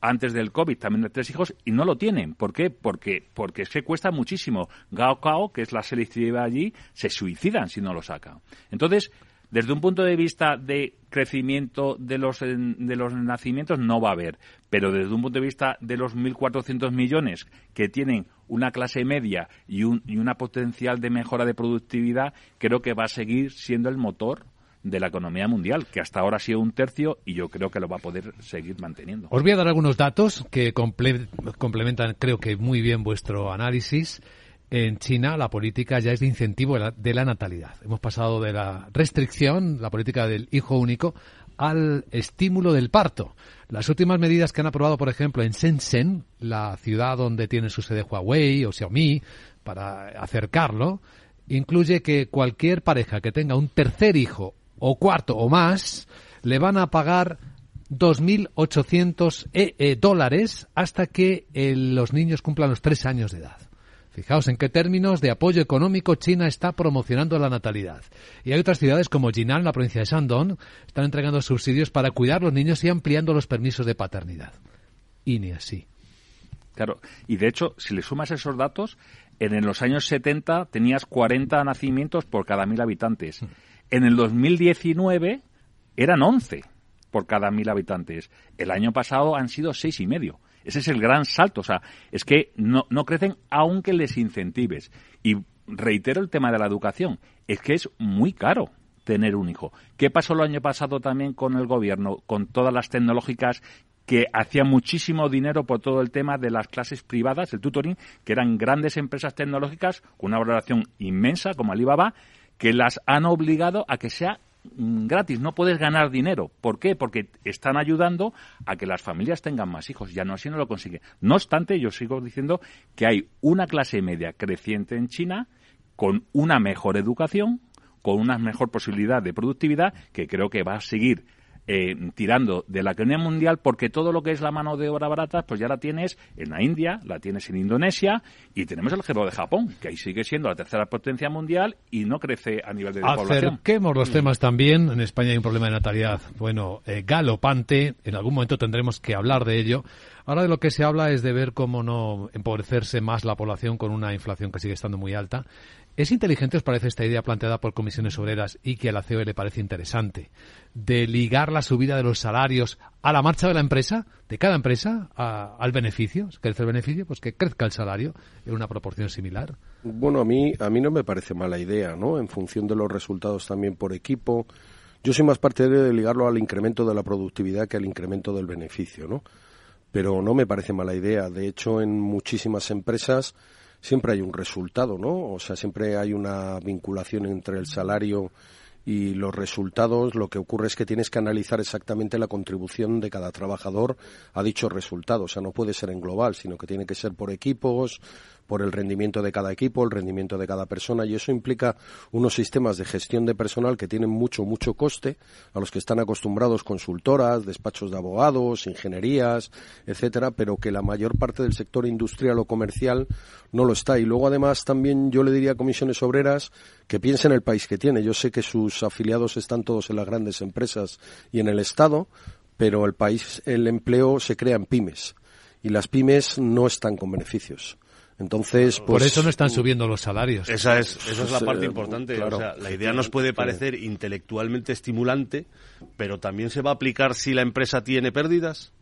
antes del COVID también de tres hijos y no lo tienen. ¿Por qué? Porque, porque es que cuesta muchísimo. Gao Cao, que es la selectividad allí, se suicidan si no lo sacan. Entonces, desde un punto de vista de crecimiento de los, de los nacimientos no va a haber, pero desde un punto de vista de los 1.400 millones que tienen una clase media y, un, y una potencial de mejora de productividad, creo que va a seguir siendo el motor de la economía mundial, que hasta ahora ha sido un tercio y yo creo que lo va a poder seguir manteniendo. Os voy a dar algunos datos que complementan, creo que muy bien vuestro análisis. En China la política ya es de incentivo de la, natalidad. Hemos pasado de la restricción, la política del hijo único, al estímulo del parto. Las últimas medidas que han aprobado, por ejemplo, en Shenzhen, la ciudad donde tiene su sede Huawei o Xiaomi, para acercarlo, incluye que cualquier pareja que tenga un tercer hijo o cuarto o más le van a pagar 2.800 eh, eh, dólares hasta que eh, los niños cumplan los tres años de edad. Fijaos en qué términos de apoyo económico China está promocionando la natalidad. Y hay otras ciudades como Jinan, la provincia de Shandong, están entregando subsidios para cuidar a los niños y ampliando los permisos de paternidad. Y ni así. Claro, y de hecho, si le sumas esos datos, en los años 70 tenías 40 nacimientos por cada mil habitantes. Hmm. En el 2019 eran 11 por cada mil habitantes. El año pasado han sido seis y medio. Ese es el gran salto. O sea, es que no, no crecen aunque les incentives. Y reitero el tema de la educación. Es que es muy caro tener un hijo. ¿Qué pasó el año pasado también con el gobierno, con todas las tecnológicas que hacían muchísimo dinero por todo el tema de las clases privadas, el tutoring, que eran grandes empresas tecnológicas con una valoración inmensa como Alibaba, que las han obligado a que sea Mm, gratis, no puedes ganar dinero. ¿Por qué? Porque están ayudando a que las familias tengan más hijos. Ya no así no lo consiguen. No obstante, yo sigo diciendo que hay una clase media creciente en China con una mejor educación, con una mejor posibilidad de productividad, que creo que va a seguir eh, tirando de la economía mundial porque todo lo que es la mano de obra barata pues ya la tienes en la India, la tienes en Indonesia y tenemos el ejemplo de Japón, que ahí sigue siendo la tercera potencia mundial y no crece a nivel de población. Acerquemos los temas también. En España hay un problema de natalidad, bueno, eh, galopante. En algún momento tendremos que hablar de ello. Ahora de lo que se habla es de ver cómo no empobrecerse más la población con una inflación que sigue estando muy alta. ¿Es inteligente, os parece, esta idea planteada por comisiones obreras y que a la COE le parece interesante, de ligar la subida de los salarios a la marcha de la empresa, de cada empresa, al beneficio? Crece el beneficio, pues que crezca el salario en una proporción similar. Bueno, a mí, a mí no me parece mala idea, ¿no? En función de los resultados también por equipo. Yo soy más partidario de ligarlo al incremento de la productividad que al incremento del beneficio, ¿no? pero no me parece mala idea. De hecho, en muchísimas empresas siempre hay un resultado, ¿no? O sea, siempre hay una vinculación entre el salario y los resultados, lo que ocurre es que tienes que analizar exactamente la contribución de cada trabajador a dicho resultado. O sea, no puede ser en global, sino que tiene que ser por equipos, por el rendimiento de cada equipo, el rendimiento de cada persona, y eso implica unos sistemas de gestión de personal que tienen mucho, mucho coste, a los que están acostumbrados consultoras, despachos de abogados, ingenierías, etcétera, pero que la mayor parte del sector industrial o comercial no lo está. Y luego, además, también yo le diría a comisiones obreras que piensen el país que tiene. Yo sé que sus afiliados están todos en las grandes empresas y en el Estado, pero el país, el empleo se crea en pymes y las pymes no están con beneficios. Entonces, Por eso no están subiendo los salarios. Esa es, esa es la parte eh, importante. O sea, la idea nos puede parecer intelectualmente estimulante, pero también se va a aplicar si la empresa tiene pérdidas.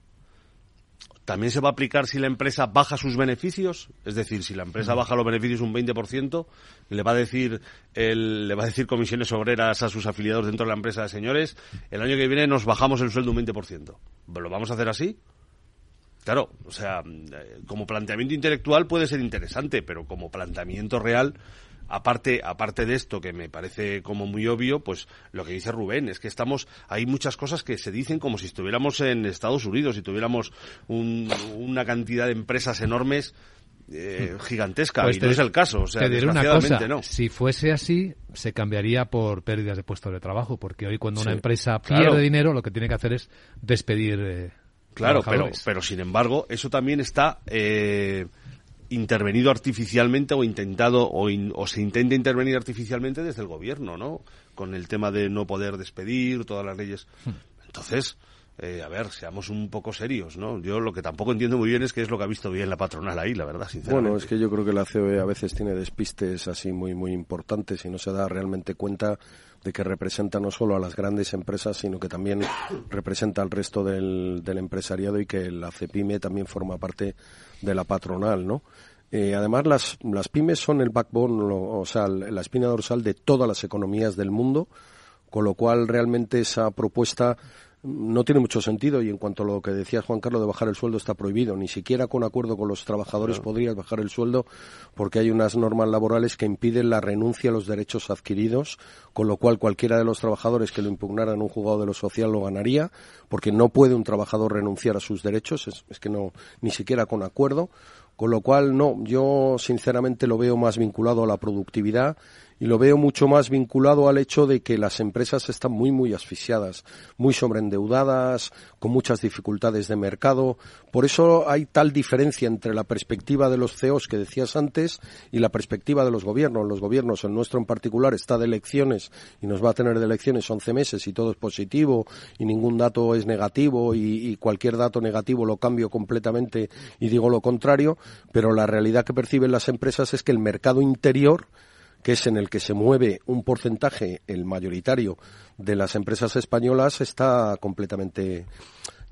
También se va a aplicar si la empresa baja sus beneficios, es decir, si la empresa baja los beneficios un 20%, le va a decir el, le va a decir comisiones obreras a sus afiliados dentro de la empresa, señores, el año que viene nos bajamos el sueldo un 20%. ¿Lo vamos a hacer así? Claro, o sea, como planteamiento intelectual puede ser interesante, pero como planteamiento real, aparte, aparte de esto que me parece como muy obvio, pues lo que dice Rubén es que estamos, hay muchas cosas que se dicen como si estuviéramos en Estados Unidos y tuviéramos una cantidad de empresas enormes eh, gigantesca pues y no es el caso. O sea, una cosa, no. si fuese así, se cambiaría por pérdidas de puestos de trabajo, porque hoy cuando una empresa pierde dinero, lo que tiene que hacer es despedir. Eh, Claro, pero, pero sin embargo, eso también está eh, intervenido artificialmente o intentado o, o, se intenta intervenir artificialmente desde el gobierno, ¿no? Con el tema de no poder despedir, todas las leyes. Hmm. Entonces, eh, a ver, seamos un poco serios, ¿no? Yo lo que tampoco entiendo muy bien es qué es lo que ha visto bien la patronal ahí, la verdad, sinceramente. Bueno, es que yo creo que la COE a veces tiene despistes así muy, muy importantes y no se da realmente cuenta de que representa no solo a las grandes empresas, sino que también representa al resto del, del empresariado y que la CEPIME también forma parte de la patronal, ¿no? Eh, además, las, las pymes son el backbone, o sea, la espina dorsal de todas las economías del mundo, con lo cual realmente esa propuesta no tiene mucho sentido y en cuanto a lo que decía Juan Carlos de bajar el sueldo está prohibido. Ni siquiera con acuerdo con los trabajadores podrías bajar el sueldo porque hay unas normas laborales que impiden la renuncia a los derechos adquiridos, con lo cual cualquiera de los trabajadores que lo impugnara en un juzgado de lo social lo ganaría, porque no puede un trabajador renunciar a sus derechos, es, es que no, ni siquiera con acuerdo. Con lo cual, no, yo sinceramente lo veo más vinculado a la productividad y lo veo mucho más vinculado al hecho de que las empresas están muy, muy asfixiadas, muy sobreendeudadas, con muchas dificultades de mercado. Por eso hay tal diferencia entre la perspectiva de los CEOs que decías antes y la perspectiva de los gobiernos. Los gobiernos, el nuestro en particular, está de elecciones y nos va a tener de elecciones 11 meses y todo es positivo y ningún dato es negativo y, y cualquier dato negativo lo cambio completamente y digo lo contrario, pero la realidad que perciben las empresas es que el mercado interior que es en el que se mueve un porcentaje, el mayoritario, de las empresas españolas, está completamente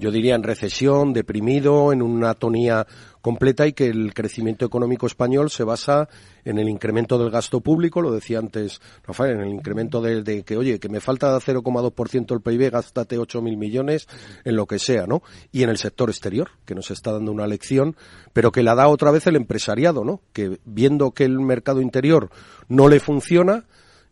yo diría, en recesión, deprimido, en una atonía completa y que el crecimiento económico español se basa en el incremento del gasto público, lo decía antes Rafael, en el incremento de, que, oye, que me falta 0,2% el PIB, gástate 8.000 millones en lo que sea, ¿no? Y en el sector exterior, que nos está dando una lección, pero que la da otra vez el empresariado, ¿no? Que viendo que el mercado interior no le funciona,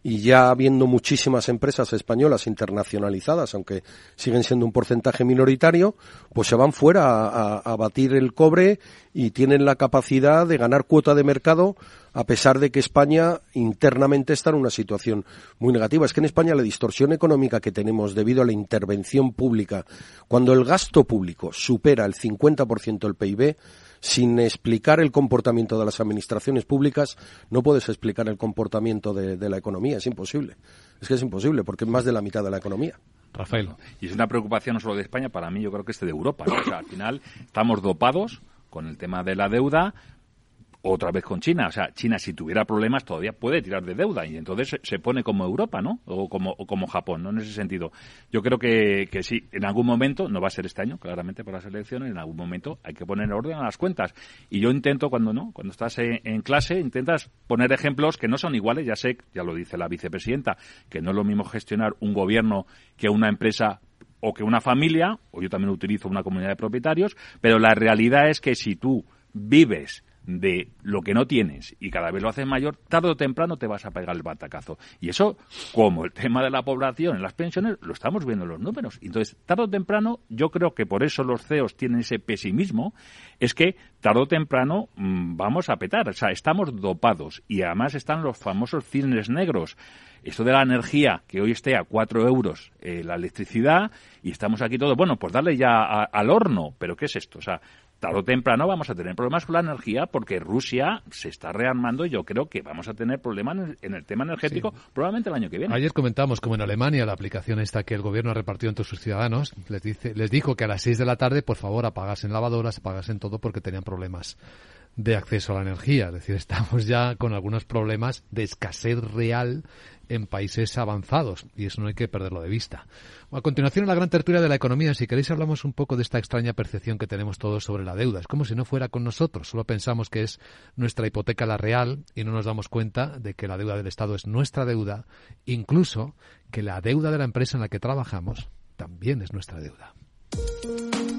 y ya habiendo muchísimas empresas españolas internacionalizadas, aunque siguen siendo un porcentaje minoritario, pues se van fuera a, batir el cobre y tienen la capacidad de ganar cuota de mercado a pesar de que España internamente está en una situación muy negativa. Es que en España la distorsión económica que tenemos debido a la intervención pública, cuando el gasto público supera el 50% del PIB, sin explicar el comportamiento de las administraciones públicas, no puedes explicar el comportamiento de, la economía. Es imposible. Es que es imposible, porque es más de la mitad de la economía. Rafael. Y es una preocupación no solo de España, para mí yo creo que es de Europa. O sea, al final estamos dopados con el tema de la deuda, otra vez con China. O sea, China si tuviera problemas todavía puede tirar de deuda y entonces se, pone como Europa, ¿no? O como, como Japón, ¿no? En ese sentido. Yo creo que, que sí, en algún momento, no va a ser este año, claramente por las elecciones, en algún momento hay que poner orden a las cuentas. Y yo intento, cuando no, cuando estás en, clase, intentas poner ejemplos que no son iguales. Ya sé, ya lo dice la vicepresidenta, que no es lo mismo gestionar un gobierno que una empresa o que una familia, o yo también utilizo una comunidad de propietarios, pero la realidad es que si tú vives de lo que no tienes y cada vez lo haces mayor, tarde o temprano te vas a pegar el batacazo. Y eso, como el tema de la población en las pensiones, lo estamos viendo en los números. Entonces, tarde o temprano, yo creo que por eso los CEOs tienen ese pesimismo, es que tarde o temprano mm, vamos a petar. O sea, estamos dopados y además están los famosos cisnes negros. Esto de la energía, que hoy esté a 4 euros eh, la electricidad y estamos aquí todos, bueno, pues darle ya al horno, pero ¿qué es esto? O sea, tarde o temprano vamos a tener problemas con la energía porque Rusia se está rearmando. Y yo creo que vamos a tener problemas en el, tema energético probablemente el año que viene. Ayer comentamos como en Alemania la aplicación esta que el gobierno ha repartido entre sus ciudadanos les, dice, les dijo que a las 6 de la tarde por favor apagasen lavadoras, apagasen todo porque tenían problemas de acceso a la energía. Es decir, estamos ya con algunos problemas de escasez real en países avanzados y eso no hay que perderlo de vista. A continuación, en la gran tertulia de la economía, si queréis, hablamos un poco de esta extraña percepción que tenemos todos sobre la deuda. Es como si no fuera con nosotros, solo pensamos que es nuestra hipoteca la real y no nos damos cuenta de que la deuda del Estado es nuestra deuda, incluso que la deuda de la empresa en la que trabajamos también es nuestra deuda.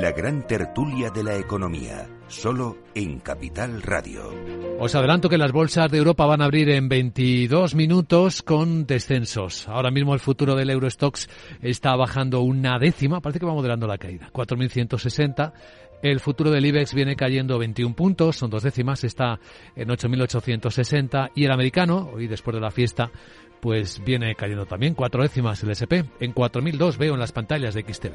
La gran tertulia de la economía, solo en Capital Radio. Os adelanto que las bolsas de Europa van a abrir en 22 minutos con descensos. Ahora mismo el futuro del Eurostox está bajando una décima, parece que va moderando la caída, 4.160. El futuro del IBEX viene cayendo 21 puntos, son dos décimas, está en 8.860. Y el americano, hoy después de la fiesta, pues viene cayendo también cuatro décimas el SP. En 4.002 veo en las pantallas de XTV.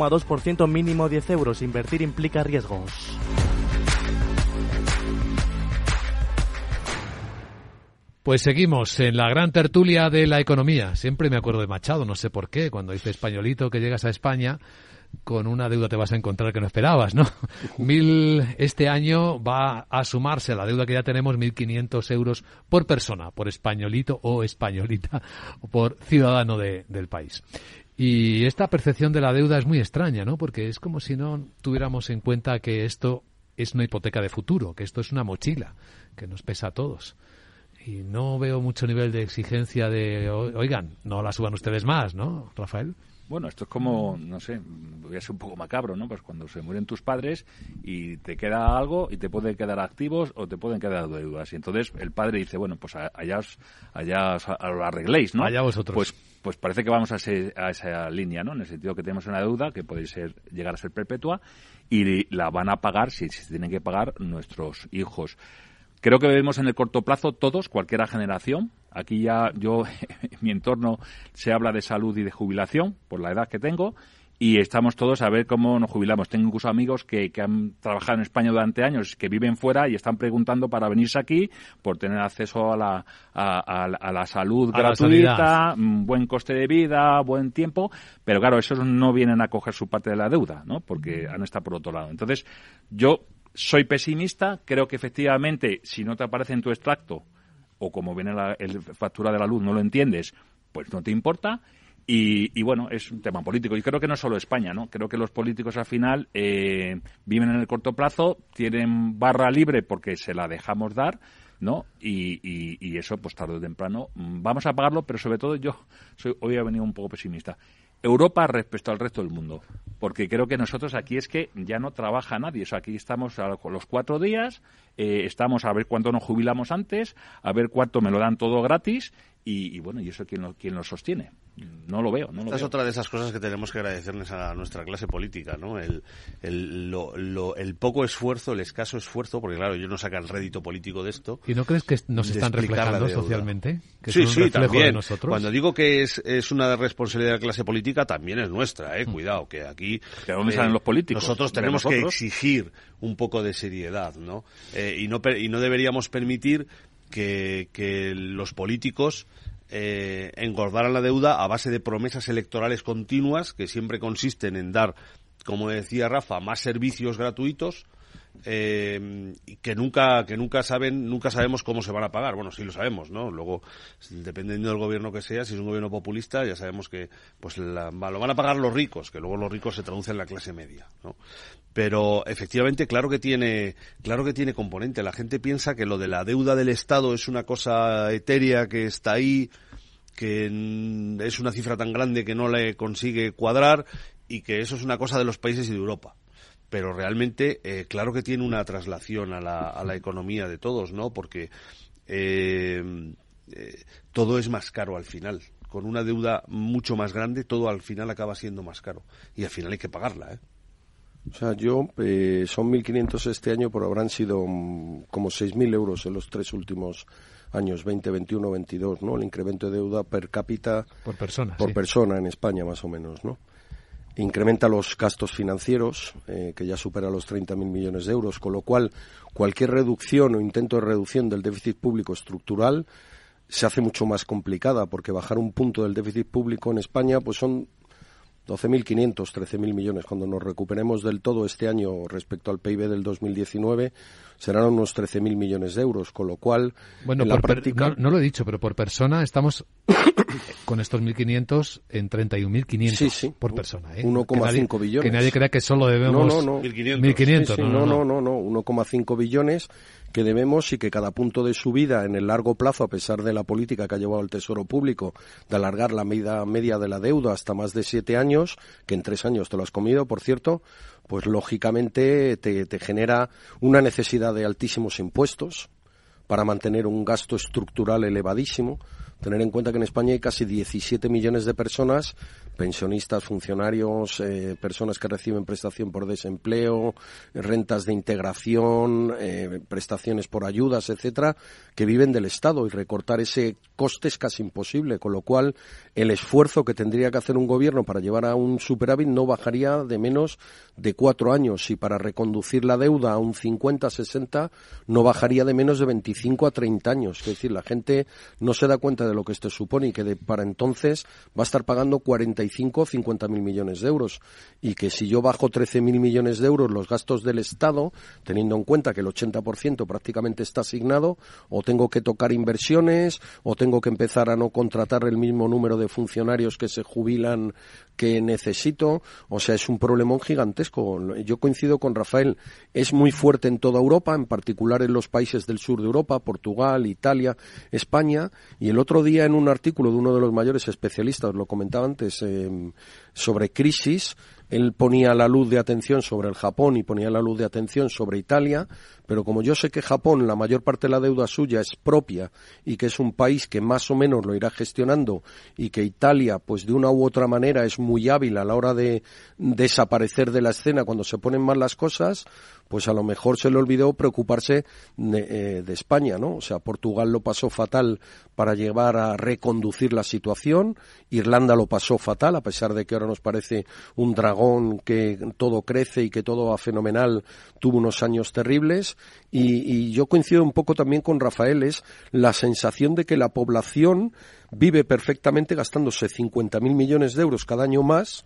2% mínimo 10 euros. Invertir implica riesgos. Pues seguimos en la gran tertulia de la economía. Siempre me acuerdo de Machado, no sé por qué, cuando dice españolito que llegas a España con una deuda te vas a encontrar que no esperabas, ¿no? Mil, este año va a sumarse a la deuda que ya tenemos 1.500 euros por persona, por españolito o españolita, o por ciudadano de, del país. Y esta percepción de la deuda es muy extraña, ¿no? Porque es como si no tuviéramos en cuenta que esto es una hipoteca de futuro, que esto es una mochila que nos pesa a todos. Y no veo mucho nivel de exigencia de, oigan, no la suban ustedes más, ¿no, Rafael? Bueno, esto es como, no sé, voy a ser un poco macabro, ¿no? Pues cuando se mueren tus padres y te queda algo y te pueden quedar activos o te pueden quedar deudas. Y entonces el padre dice, bueno, pues allá, os, allá lo arregléis, ¿no? Allá vosotros. Pues, pues parece que vamos a, a esa línea, ¿no? En el sentido que tenemos una deuda que puede ser llegar a ser perpetua y la van a pagar, si, si tienen que pagar, nuestros hijos. Creo que vivimos en el corto plazo todos, cualquier generación. Aquí ya yo, en mi entorno se habla de salud y de jubilación, por la edad que tengo, y estamos todos a ver cómo nos jubilamos. Tengo incluso amigos que, han trabajado en España durante años, que viven fuera y están preguntando para venirse aquí por tener acceso a la, a, la salud gratuita, mm, buen coste de vida, buen tiempo, pero claro, esos no vienen a coger su parte de la deuda, ¿no? Porque han estado por otro lado. Entonces, yo soy pesimista, creo que efectivamente, si no te aparece en tu extracto, o como viene la factura de la luz, no lo entiendes, pues no te importa. Y, bueno, es un tema político. Y creo que no solo España, ¿no? Creo que los políticos al final eh, viven en el corto plazo, tienen barra libre porque se la dejamos dar, ¿no? Y, y, eso, pues tarde o temprano, mm, vamos a pagarlo, pero sobre todo yo soy, hoy he venido un poco pesimista. Europa respecto al resto del mundo. Porque creo que nosotros aquí es que ya no trabaja nadie. O aquí estamos los cuatro días, eh, estamos a ver cuánto nos jubilamos antes, a ver cuánto me lo dan todo gratis y, bueno, ¿y eso quién lo, quién lo sostiene? No lo veo. No Esta es otra de esas cosas que tenemos que agradecerles a nuestra clase política, ¿no? El, el, lo, el poco esfuerzo, el escaso esfuerzo, porque claro, ellos no sacan rédito político de esto. ¿Y no crees que nos están reflejando socialmente? Que sí, sí, también. Cuando digo que es, es una responsabilidad de la clase política, también es nuestra, ¿eh? Mm. Cuidado, que aquí... ¿De dónde salen los políticos? Nosotros tenemos que exigir un poco de seriedad, ¿no? Eh, y, no y no deberíamos permitir que, que los políticos eh, engordaran la deuda a base de promesas electorales continuas que siempre consisten en dar, como decía Rafa, más servicios gratuitos eh, que nunca que nunca saben nunca sabemos cómo se van a pagar. Bueno sí lo sabemos no luego dependiendo del gobierno que sea si es un gobierno populista ya sabemos que pues lo van a pagar los ricos que luego los ricos se traducen en la clase media no pero efectivamente claro que tiene claro que tiene componente. La gente piensa que lo de la deuda del estado es una cosa etérea que está ahí que es una cifra tan grande que no le consigue cuadrar y que eso es una cosa de los países y de Europa pero realmente eh, claro que tiene una traslación a la, a la economía de todos, ¿no? Porque eh, eh, todo es más caro al final. Con una deuda mucho más grande, todo al final acaba siendo más caro. Y al final hay que pagarla, ¿eh? O sea, yo, eh, son 1.500 este año, pero habrán sido mm, como 6.000 euros en los tres últimos años, 20, 21, 22, ¿no? El incremento de deuda per cápita. Por persona. Por persona en España, más o menos, ¿no? Incrementa los gastos financieros, eh, que ya supera los 30.000 millones de euros, con lo cual cualquier reducción o intento de reducción del déficit público estructural se hace mucho más complicada, porque bajar un punto del déficit público en España pues son 12.500, 13.000 millones. Cuando nos recuperemos del todo este año respecto al PIB del 2019, serán unos 13.000 millones de euros, con lo cual, bueno, en la práctica... no, lo he dicho, pero por persona estamos con estos 1.500 en 31.500 sí, sí. por persona. ¿eh? 1,5 billones. Que nadie crea que solo debemos no, no, no. 1.500. no, no, no, no, 1,5 billones que debemos y que cada punto de su vida en el largo plazo, a pesar de la política que ha llevado el Tesoro Público de alargar la media, media de la deuda hasta más de siete años, que en tres años te lo has comido, por cierto, pues lógicamente te, te genera una necesidad de altísimos impuestos para mantener un gasto estructural elevadísimo, tener en cuenta que en España hay casi 17 millones de personas, pensionistas, funcionarios, eh, personas que reciben prestación por desempleo, rentas de integración, eh, prestaciones por ayudas, etcétera, que viven del Estado y recortar ese coste es casi imposible, con lo cual el esfuerzo que tendría que hacer un gobierno para llevar a un superávit no bajaría de menos de cuatro años y para reconducir la deuda a un 50-60 no bajaría de menos de 25 a 30 años. Es decir, la gente no se da cuenta de lo que esto supone y que para entonces va a estar pagando 45 o 50 mil millones de euros y que si yo bajo 13 mil millones de euros los gastos del Estado, teniendo en cuenta que el 80% prácticamente está asignado, o tengo que tocar inversiones, o tengo que empezar a no contratar el mismo número de funcionarios que se jubilan que necesito. O sea, es un problemón gigantesco. Yo coincido con Rafael. Es muy fuerte en toda Europa, en particular en los países del sur de Europa, Portugal, Italia, España. Y el otro día en un artículo de uno de los mayores especialistas, lo comentaba antes, em, sobre crisis, él ponía la luz de atención sobre el Japón y ponía la luz de atención sobre Italia, pero como yo sé que Japón, la mayor parte de la deuda suya es propia y que es un país que más o menos lo irá gestionando y que Italia, pues de una u otra manera es muy hábil a la hora de desaparecer de la escena cuando se ponen mal las cosas, pues a lo mejor se le olvidó preocuparse de, eh, España, ¿no? O sea, Portugal lo pasó fatal para llevar a reconducir la situación, Irlanda lo pasó fatal, a pesar de que ahora nos parece un dragón que todo crece y que todo va fenomenal, tuvo unos años terribles, y, y yo coincido un poco también con Rafael, es la sensación de que la población vive perfectamente gastándose 50.000 millones de euros cada año más,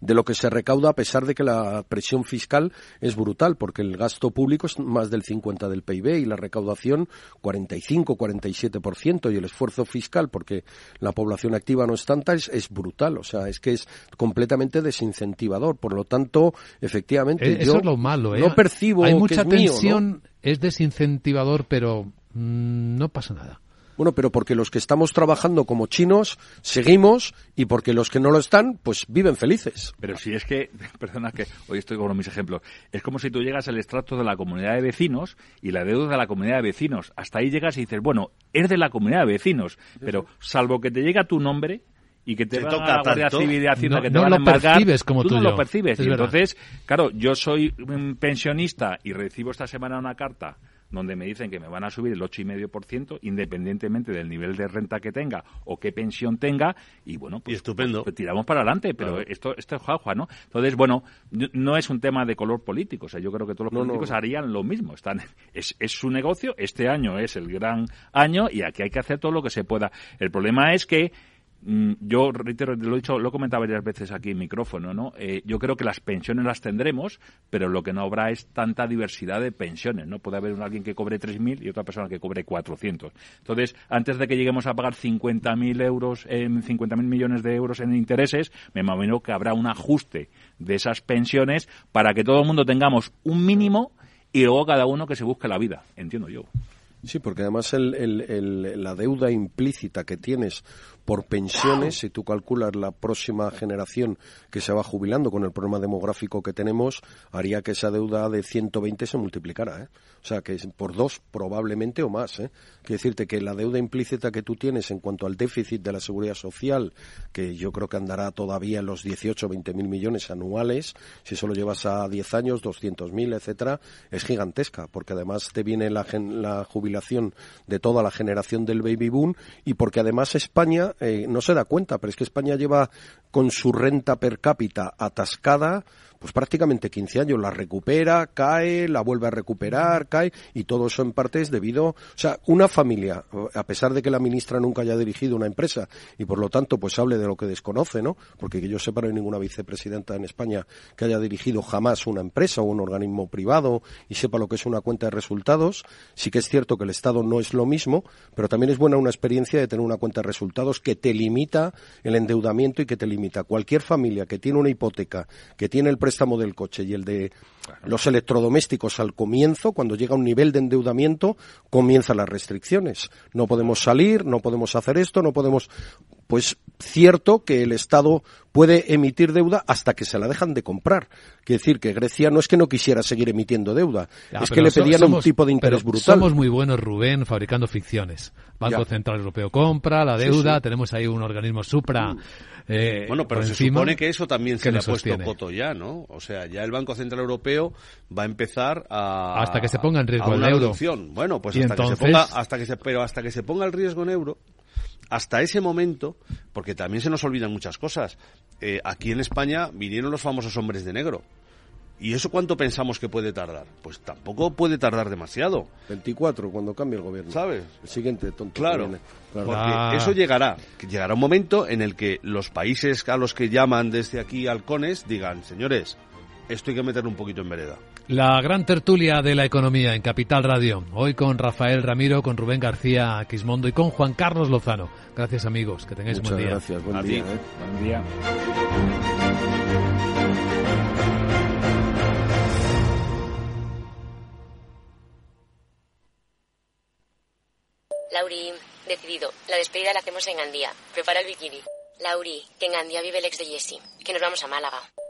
de lo que se recauda a pesar de que la presión fiscal es brutal, porque el gasto público es más del 50 del PIB y la recaudación 45, 47% y el esfuerzo fiscal, porque la población activa no es tanta, es, brutal. O sea, es que es completamente desincentivador. Por lo tanto, efectivamente, eh, Eso es lo malo, ¿eh? no percibo Hay mucha que tensión, es desincentivador, pero mm, no pasa nada. Bueno, pero porque los que estamos trabajando como chinos seguimos y porque los que no lo están, pues viven felices. Pero si es que, perdona que hoy estoy con mis ejemplos, es como si tú llegas al extracto de la comunidad de vecinos y la deuda de la comunidad de vecinos. Hasta ahí llegas y dices, bueno, es de la comunidad de vecinos, pero salvo que te llega tu nombre, y que te, toca la Guardia Civil de Hacienda que te van a embargar, percibes como tú, no lo percibes. y entonces, claro, yo soy un pensionista y recibo esta semana una carta donde me dicen que me van a subir el 8,5% independientemente del nivel de renta que tenga o qué pensión tenga y bueno, pues, estupendo. Pues, tiramos para adelante, pero esto, esto es jauja, ¿no? Entonces, bueno, no es un tema de color político, o sea, yo creo que todos los políticos harían lo mismo, están es, es su negocio, este año es el gran año y aquí hay que hacer todo lo que se pueda. El problema es que yo reitero, lo he dicho, lo he comentado varias veces aquí en micrófono, ¿no? Eh, yo creo que las pensiones las tendremos, pero lo que no habrá es tanta diversidad de pensiones, ¿no? Puede haber alguien que cobre 3.000 y otra persona que cobre 400. Entonces, antes de que lleguemos a pagar 50.000 euros, en 50.000 millones de euros en intereses, me imagino que habrá un ajuste de esas pensiones para que todo el mundo tengamos un mínimo y luego cada uno que se busque la vida, entiendo yo. Sí, porque además la deuda implícita que tienes por pensiones, si tú calculas la próxima generación que se va jubilando con el problema demográfico que tenemos, haría que esa deuda de 120 se multiplicara. ¿eh? O sea, que por dos probablemente o más. ¿eh? Quiero decirte que la deuda implícita que tú tienes en cuanto al déficit de la seguridad social, que yo creo que andará todavía en los 18 o 20 mil millones anuales, si solo llevas a 10 años, 200 mil, etcétera, es gigantesca, porque además te viene la, la jubilación de toda la generación del baby boom y porque además España eh, no se da cuenta, pero es que España lleva con su renta per cápita atascada pues prácticamente 15 años, la recupera, cae, la vuelve a recuperar, cae, y todo eso en parte es debido, o sea, una familia, a pesar de que la ministra nunca haya dirigido una empresa y por lo tanto pues hable de lo que desconoce, ¿no? Porque que yo sepa no hay ninguna vicepresidenta en España que haya dirigido jamás una empresa o un organismo privado y sepa lo que es una cuenta de resultados. Sí que es cierto que el Estado no es lo mismo, pero también es buena una experiencia de tener una cuenta de resultados que te limita el endeudamiento y que te limita. Cualquier familia que tiene una hipoteca, que tiene el préstamo del coche y el de los electrodomésticos al comienzo, cuando llega un nivel de endeudamiento, comienzan las restricciones. No podemos salir, no podemos hacer esto, no podemos pues cierto que el Estado puede emitir deuda hasta que se la dejan de comprar. Quiere decir que Grecia no es que no quisiera seguir emitiendo deuda, es que le pedían un tipo de interés brutal. Somos muy buenos, Rubén, fabricando ficciones. Banco Central Europeo compra la deuda, tenemos ahí un organismo supra. Mm. Eh, bueno, pero se supone que eso también se le ha puesto coto ya, ¿no? O sea, ya el Banco Central Europeo va a empezar a hasta que se ponga en riesgo el euro. Bueno, pues hasta que se ponga, hasta que se, pero hasta que se ponga el riesgo en euro, hasta ese momento, porque también se nos olvidan muchas cosas. Eh, aquí en España vinieron los famosos hombres de negro. ¿Y eso cuánto pensamos que puede tardar? Pues tampoco puede tardar demasiado. 24, cuando cambie el gobierno. ¿Sabes? El siguiente tonto. Claro. Porque ah. eso llegará. Llegará un momento en el que los países a los que llaman desde aquí halcones digan, señores, esto hay que meterlo un poquito en vereda. La gran tertulia de la economía en Capital Radio. Hoy con Rafael Ramiro, con Rubén García Quismondo y con Juan Carlos Lozano. Gracias amigos, que tengáis un buen día. Gracias, buen día. ¿eh? Buen día. Lauri, decidido. La despedida la hacemos en Gandía. Prepara el bikini. Lauri, que en Gandía vive el ex de Jesse. Que nos vamos a Málaga.